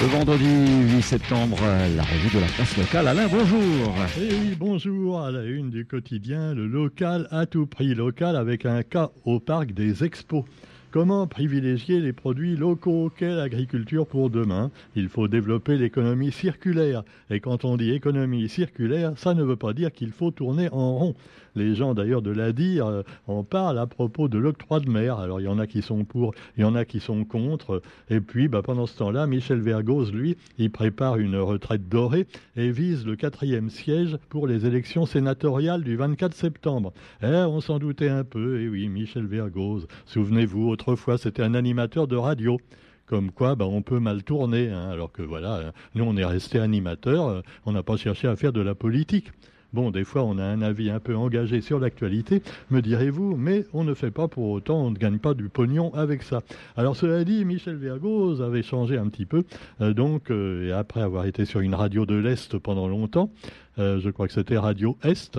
Le vendredi 8 septembre, la revue de la presse locale. Alain, bonjour. Eh oui, bonjour. À la une du quotidien, le local à tout prix. Local avec un cas au parc des expos. Comment privilégier les produits locaux Quelle agriculture pour demain? Il faut développer l'économie circulaire. Et quand on dit économie circulaire, ça ne veut pas dire qu'il faut tourner en rond. Les gens d'ailleurs de l'ADIR euh, en parlent à propos de l'octroi de mer. Alors il y en a qui sont pour, il y en a qui sont contre. Et puis bah, pendant ce temps-là, Michel Vergoz, lui, il prépare une retraite dorée et vise le quatrième siège pour les élections sénatoriales du 24 septembre. Eh, on s'en doutait un peu. Et oui, Michel Vergoz, souvenez-vous, autrefois c'était un animateur de radio comme quoi bah, on peut mal tourner, hein. alors que voilà, nous on est resté animateur, euh, on n'a pas cherché à faire de la politique. Bon, des fois, on a un avis un peu engagé sur l'actualité, me direz-vous, mais on ne fait pas pour autant, on ne gagne pas du pognon avec ça. Alors, cela dit, Michel Vergoz avait changé un petit peu, euh, donc, euh, et après avoir été sur une radio de l'Est pendant longtemps, euh, je crois que c'était Radio Est.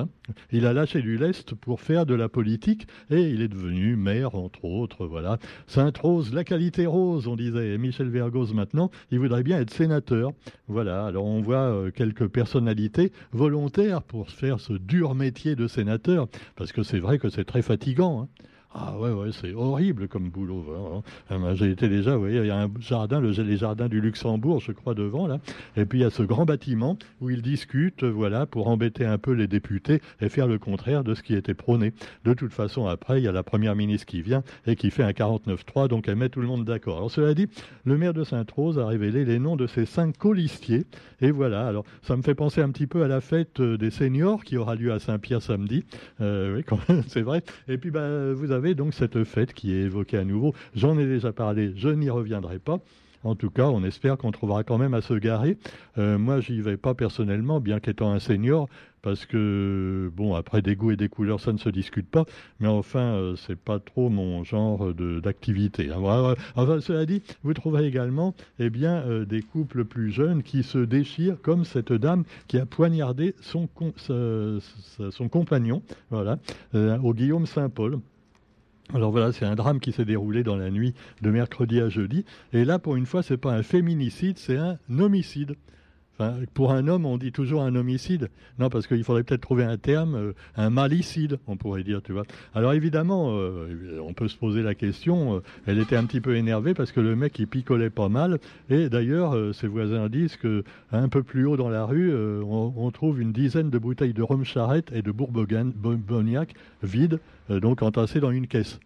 Il a lâché du lest pour faire de la politique et il est devenu maire, entre autres. Voilà. Sainte-Rose, la qualité rose, on disait. Michel Vergoz, maintenant, il voudrait bien être sénateur. Voilà. Alors on voit euh, quelques personnalités volontaires pour faire ce dur métier de sénateur, parce que c'est vrai que c'est très fatigant. Hein. Ah ouais, ouais, c'est horrible comme boulot. Hein. Ah, ben, j'ai été déjà, vous voyez, il y a un jardin, le, les jardins du Luxembourg, je crois, devant, là. Et puis il y a ce grand bâtiment où ils discutent, voilà, pour embêter un peu les députés et faire le contraire de ce qui était prôné. De toute façon, après, il y a la première ministre qui vient et qui fait un 49-3, donc elle met tout le monde d'accord. Alors cela dit, le maire de Sainte-Rose a révélé les noms de ses cinq colistiers. Et voilà, alors ça me fait penser un petit peu à la fête euh, des seniors qui aura lieu à Saint-Pierre samedi. Euh, oui, c'est vrai. Et puis, bah, vous avez donc cette fête qui est évoquée à nouveau. J'en ai déjà parlé, je n'y reviendrai pas. En tout cas, on espère qu'on trouvera quand même à se garer. Euh, moi, j'y vais pas personnellement, bien qu'étant un senior, parce que, bon, après des goûts et des couleurs, ça ne se discute pas. Mais enfin, euh, c'est pas trop mon genre d'activité. Hein. Enfin, cela dit, vous trouverez également, eh bien, euh, des couples plus jeunes qui se déchirent, comme cette dame qui a poignardé son, son compagnon, voilà, au Guillaume Saint-Paul. Alors voilà, c'est un drame qui s'est déroulé dans la nuit de mercredi à jeudi. Et là, pour une fois, c'est pas un féminicide, c'est un homicide. Enfin, pour un homme, on dit toujours un homicide. Non, parce qu'il faudrait peut-être trouver un terme, euh, un malicide, on pourrait dire, tu vois. Alors évidemment, euh, on peut se poser la question. Euh, elle était un petit peu énervée parce que le mec, il picolait pas mal. Et d'ailleurs, ses voisins disent que un peu plus haut dans la rue, on, on, trouve une dizaine de bouteilles de rhum charrette et de bourbognac vides donc entassés dans une caisse.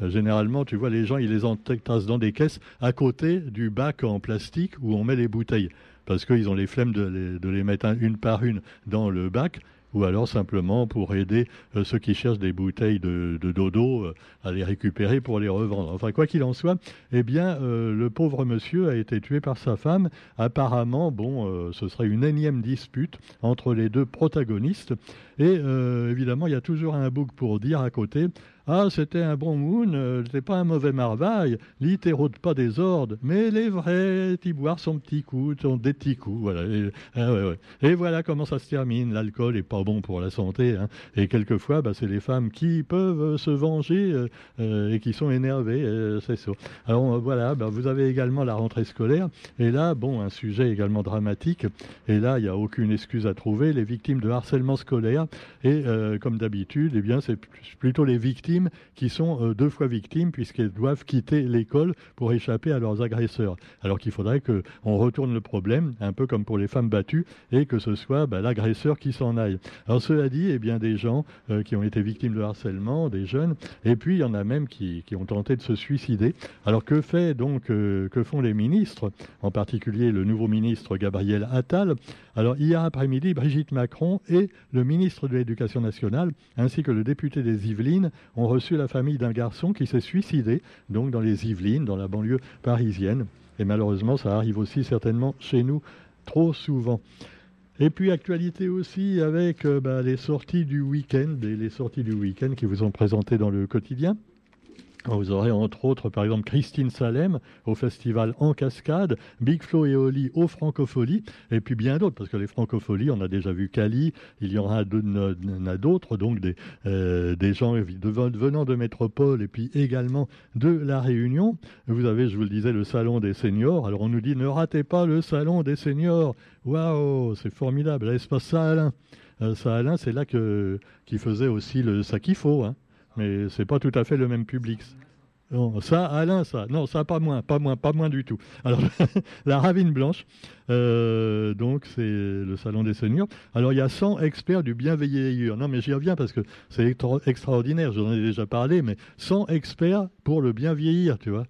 Généralement, tu vois, les gens, ils les entassent dans des caisses à côté du bac en plastique où on met les bouteilles. Parce qu'ils ont les flemmes de les, mettre une par une dans le bac ou alors simplement pour aider euh, ceux qui cherchent des bouteilles de, dodo à les récupérer pour les revendre. Enfin, quoi qu'il en soit, eh bien, le pauvre monsieur a été tué par sa femme. Apparemment, bon, ce serait une énième dispute entre les deux protagonistes. Et euh, évidemment, il y a toujours un bouc pour dire à côté ah, c'était un bon moon, euh, c'était pas un mauvais marvaille, lit t'érode pas des ordres, mais les vrais, t'y boire son petit coup, son des petits coups, voilà. Et, ah, voilà comment ça se termine. L'alcool est pas bon pour la santé, hein. Et quelquefois, bah, c'est les femmes qui peuvent se venger euh, et qui sont énervées, c'est ça. Alors voilà, bah, vous avez également la rentrée scolaire, et là, bon, un sujet également dramatique, et là, il n'y a aucune excuse à trouver, les victimes de harcèlement scolaire, et euh, comme d'habitude, eh bien, c'est plutôt les victimes qui sont euh, deux fois victimes puisqu'elles doivent quitter l'école pour échapper à leurs agresseurs. Alors qu'il faudrait qu'on retourne le problème, un peu comme pour les femmes battues, et que ce soit bah, l'agresseur qui s'en aille. Alors cela dit, eh bien, des gens euh, qui ont été victimes de harcèlement, des jeunes, et puis il y en a même qui, qui ont tenté de se suicider. Alors que fait donc, que font les ministres, en particulier le nouveau ministre Gabriel Attal? Alors hier après-midi, Brigitte Macron et le ministre de l'Éducation nationale ainsi que le député des Yvelines ont reçu la famille d'un garçon qui s'est suicidé, donc dans les Yvelines, dans la banlieue parisienne. Et malheureusement, ça arrive aussi certainement chez nous trop souvent. Et puis actualité aussi avec euh, bah, les sorties du week-end et les sorties du week-end qui vous sont présentées dans le quotidien. Vous aurez entre autres, par exemple, Christine Salem au festival En Cascade, Big Flo et Oli au Francofolie, et puis bien d'autres, parce que les Francopholies, on a déjà vu Cali, il y aura d'autres, donc des, euh, des gens venant de métropole et puis également de La Réunion. Vous avez, je vous le disais, le Salon des Seniors. Alors on nous dit, ne ratez pas le Salon des Seniors. Waouh, c'est formidable, l'espace Sahalin. Euh, Sahalin, c'est là que, qui faisait aussi le faut Hein mais c'est pas tout à fait le même public. Non, ça, Alain, ça. Non, ça, pas moins, pas moins, pas moins du tout. Alors, la Ravine Blanche, euh, donc c'est le Salon des Seigneurs. Alors, il y a 100 experts du bienveillir. Non, mais j'y reviens parce que c'est extraordinaire, j'en ai déjà parlé, mais 100 experts pour le bien vieillir, tu vois.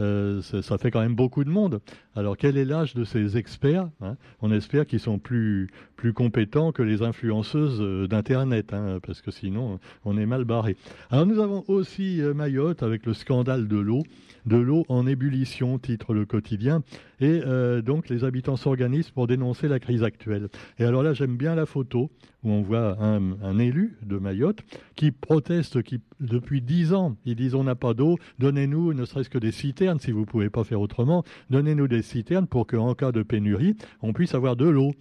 Euh, ça, fait quand même beaucoup de monde. Alors quel est l'âge de ces experts hein? On espère qu'ils sont plus, plus compétents que les influenceuses euh, d'Internet, hein, parce que sinon on est mal barré. Alors nous avons aussi euh, Mayotte avec le scandale de l'eau de l'eau en ébullition, titre le quotidien. Et euh, donc les habitants s'organisent pour dénoncer la crise actuelle. Et alors là, j'aime bien la photo où on voit un, élu de Mayotte qui proteste qui, depuis dix ans. Ils disent on n'a pas d'eau, donnez-nous ne serait-ce que des citernes si vous ne pouvez pas faire autrement, donnez-nous des citernes pour qu'en cas de pénurie, on puisse avoir de l'eau.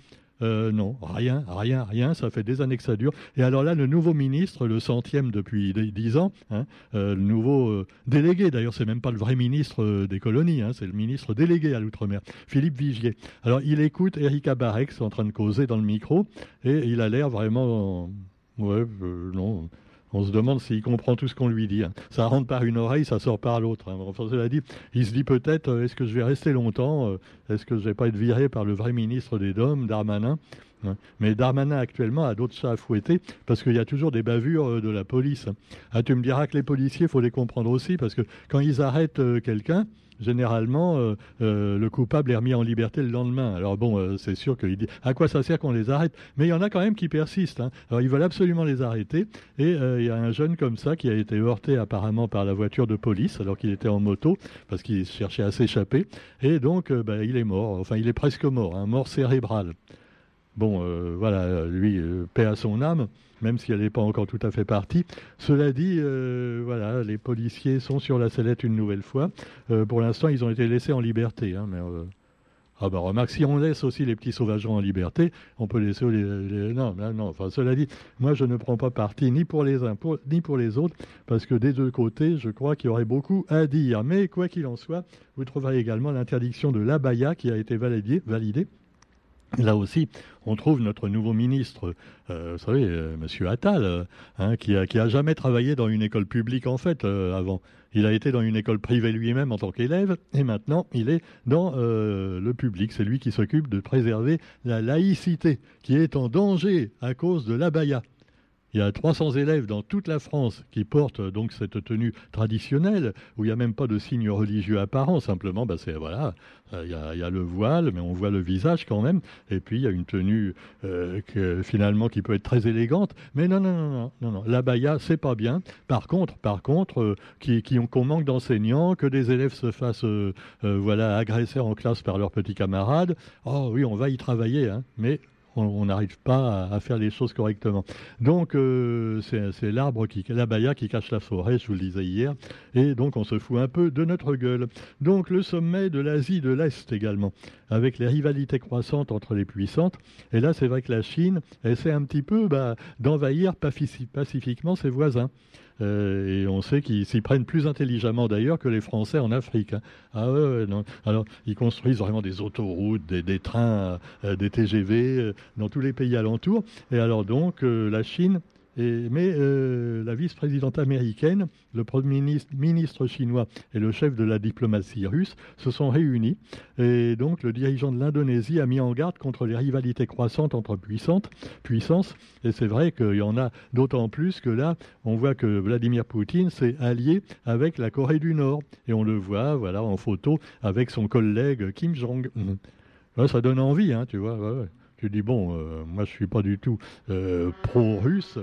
Euh, non, rien, rien, rien. Ça fait des années que ça dure. Et alors là, le nouveau ministre, le centième depuis dix ans, hein, euh, le nouveau euh, délégué, d'ailleurs, c'est même pas le vrai ministre des colonies, hein, c'est le ministre délégué à l'outre-mer, Philippe Vigier. Alors, il écoute Erika Barex en train de causer dans le micro, et il a l'air vraiment, ouais, non on se demande s'il comprend tout ce qu'on lui dit. Hein. Ça rentre par une oreille, ça sort par l'autre. Hein. Enfin, dit, il se dit peut-être euh, est-ce que je vais rester longtemps euh, Est-ce que je vais pas être viré par le vrai ministre des Dômes, Darmanin hein. mais Darmanin actuellement a d'autres chats à fouetter parce qu'il y a toujours des bavures euh, de la police. Ah, tu me diras que les policiers, il faut les comprendre aussi parce que quand ils arrêtent quelqu'un, généralement, euh, euh, le coupable est remis en liberté le lendemain. Alors bon, euh, c'est sûr qu'il dit à quoi ça sert qu'on les arrête? Mais il y en a quand même qui persistent. Hein. Alors ils veulent absolument les arrêter. Et il y a un jeune comme ça qui a été heurté apparemment par la voiture de police alors qu'il était en moto parce qu'il cherchait à s'échapper. Et donc, bah, il est mort. Enfin, il est presque mort, un hein, mort cérébral. Bon, voilà, lui, paix à son âme même si elle n'est pas encore tout à fait partie. Cela dit, euh, voilà, les policiers sont sur la sellette une nouvelle fois. Euh, pour l'instant, ils ont été laissés en liberté. Hein, mais, euh, ah ben remarque, si on laisse aussi les petits sauvageons en liberté, on peut laisser les, non, non, enfin cela dit, moi je ne prends pas parti ni pour les uns ni pour les autres, parce que des deux côtés, je crois qu'il y aurait beaucoup à dire. Mais quoi qu'il en soit, vous trouverez également l'interdiction de l'abaya qui a été validée Là aussi, on trouve notre nouveau ministre, euh, vous savez, euh, Monsieur Attal, euh, hein, qui, a, jamais travaillé dans une école publique en fait avant. Il a été dans une école privée lui-même en tant qu'élève, et maintenant il est dans le public. C'est lui qui s'occupe de préserver la laïcité, qui est en danger à cause de l'abaya. Il y a 300 élèves dans toute la France qui portent donc cette tenue traditionnelle, où il n'y a même pas de signe religieux apparent, simplement, bah, voilà, euh, il y, a, le voile, mais on voit le visage quand même, et puis il y a une tenue euh, finalement qui peut être très élégante, mais non, non, non, non, non, non. la baya, c'est pas bien. Par contre, par contre, euh, qu'on manque d'enseignants, que des élèves se fassent, voilà, agresser en classe par leurs petits camarades, oh oui, on va y travailler, hein, mais on n'arrive pas à, faire les choses correctement. Donc euh, c'est l'arbre qui, la baya qui cache la forêt, je vous le disais hier, et donc on se fout un peu de notre gueule. Donc le sommet de l'Asie de l'Est également, avec les rivalités croissantes entre les puissantes. Et là, c'est vrai que la Chine essaie un petit peu bah, d'envahir pacifiquement ses voisins. Euh, et on sait qu'ils s'y prennent plus intelligemment d'ailleurs que les Français en Afrique. Hein. Ah ouais, non. Alors, ils construisent vraiment des autoroutes, des, trains, euh, des TGV euh, dans tous les pays alentours. Et alors donc, la Chine mais euh, la vice-présidente américaine, le premier ministre, chinois et le chef de la diplomatie russe se sont réunis. Et donc le dirigeant de l'Indonésie a mis en garde contre les rivalités croissantes entre puissances. Et c'est vrai qu'il y en a d'autant plus que là, on voit que Vladimir Poutine s'est allié avec la Corée du Nord. Et on le voit voilà, en photo avec son collègue Kim Jong. ça donne envie, hein, tu vois. Tu dis, bon, euh, moi je suis pas du tout euh, pro-russe,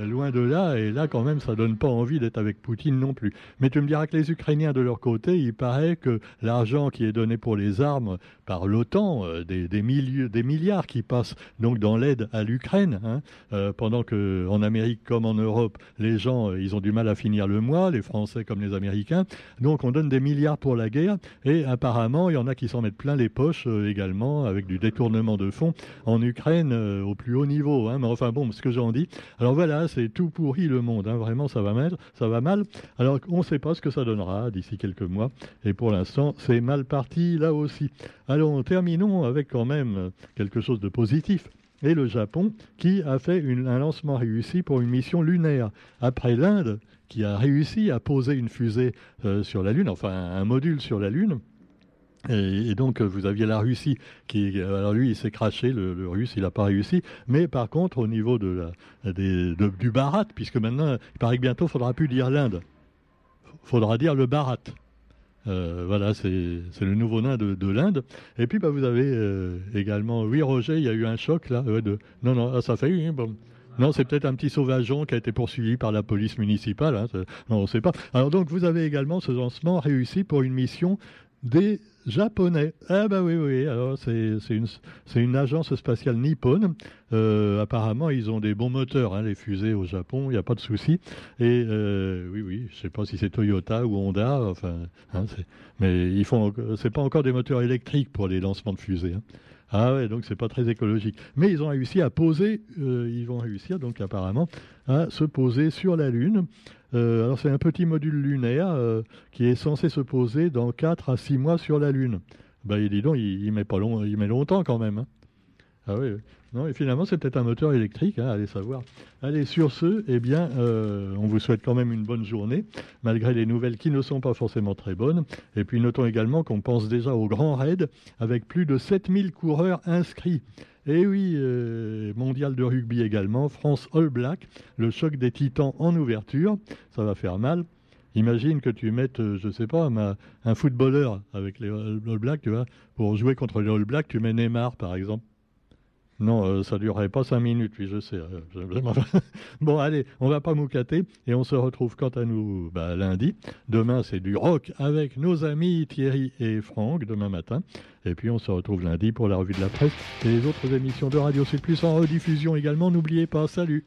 Loin de là, et là quand même ça donne pas envie d'être avec Poutine non plus. Mais tu me diras que les Ukrainiens de leur côté, il paraît que l'argent qui est donné pour les armes par l'OTAN, euh, des, milliards qui passent donc dans l'aide à l'Ukraine, hein, euh, pendant que en Amérique comme en Europe, les gens euh, ils ont du mal à finir le mois, les Français comme les Américains. Donc on donne des milliards pour la guerre, et apparemment il y en a qui s'en mettent plein les poches également avec du détournement de fonds en Ukraine au plus haut niveau. Hein. Mais enfin bon, ce que j'en dis. Alors voilà c'est tout pourri le monde. Hein. Vraiment, ça va mal. Ça va mal. Alors, on ne sait pas ce que ça donnera d'ici quelques mois. Et pour l'instant, c'est mal parti là aussi. Alors, terminons avec quand même quelque chose de positif et le Japon qui a fait un lancement réussi pour une mission lunaire. Après l'Inde qui a réussi à poser une fusée euh, sur la Lune, enfin un module sur la Lune, et, donc, vous aviez la Russie qui. Alors, lui, il s'est craché, le, russe, il n'a pas réussi. Mais par contre, au niveau de du Barat, puisque maintenant, il paraît que bientôt, il faudra plus dire l'Inde. Faudra dire le Barat. Euh, voilà, c'est le nouveau nain de, l'Inde. Et puis, bah, vous avez euh, également. Oui, Roger, il y a eu un choc là. de, non, non, ah, ça fait. Bon. Non, c'est peut-être un petit sauvageon qui a été poursuivi par la police municipale. Hein, non, on ne sait pas. Alors donc, vous avez également ce lancement réussi pour une mission des Japonais. Ah bah oui, oui, alors c'est une, une, agence spatiale nippone. Euh, apparemment, ils ont des bons moteurs, hein, les fusées au Japon, il n'y a pas de souci. Et euh, oui, oui, je ne sais pas si c'est Toyota ou Honda, enfin, hein, mais ils font, c'est pas encore des moteurs électriques pour les lancements de fusées. Hein. Ah ouais, donc c'est pas très écologique. Mais ils ont réussi à poser, euh, ils vont réussir donc apparemment à se poser sur la Lune. Euh, alors c'est un petit module lunaire euh, qui est censé se poser dans 4 à 6 mois sur la Lune. Ben, il dit donc, il, met pas long, il met longtemps quand même. Hein. Ah oui, Non, et finalement, c'est peut-être un moteur électrique, hein, allez savoir. Allez, sur ce, eh bien, euh, on vous souhaite quand même une bonne journée, malgré les nouvelles qui ne sont pas forcément très bonnes. Et puis, notons également qu'on pense déjà au grand raid, avec plus de 7000 coureurs inscrits. Et oui, euh, mondial de rugby également, France All Black, le choc des titans en ouverture, ça va faire mal. Imagine que tu mettes, euh, je sais pas, un footballeur avec les All Blacks, tu vois, pour jouer contre les All Blacks, tu mets Neymar par exemple. Non, euh, ça durerait pas cinq minutes, oui, je sais. bon, allez, on va pas moucater et on se retrouve quant à nous bah, lundi. Demain, c'est du rock avec nos amis Thierry et Franck, demain matin. Et puis, on se retrouve lundi pour la revue de la presse et les autres émissions de Radio Sud Plus en rediffusion également. N'oubliez pas, salut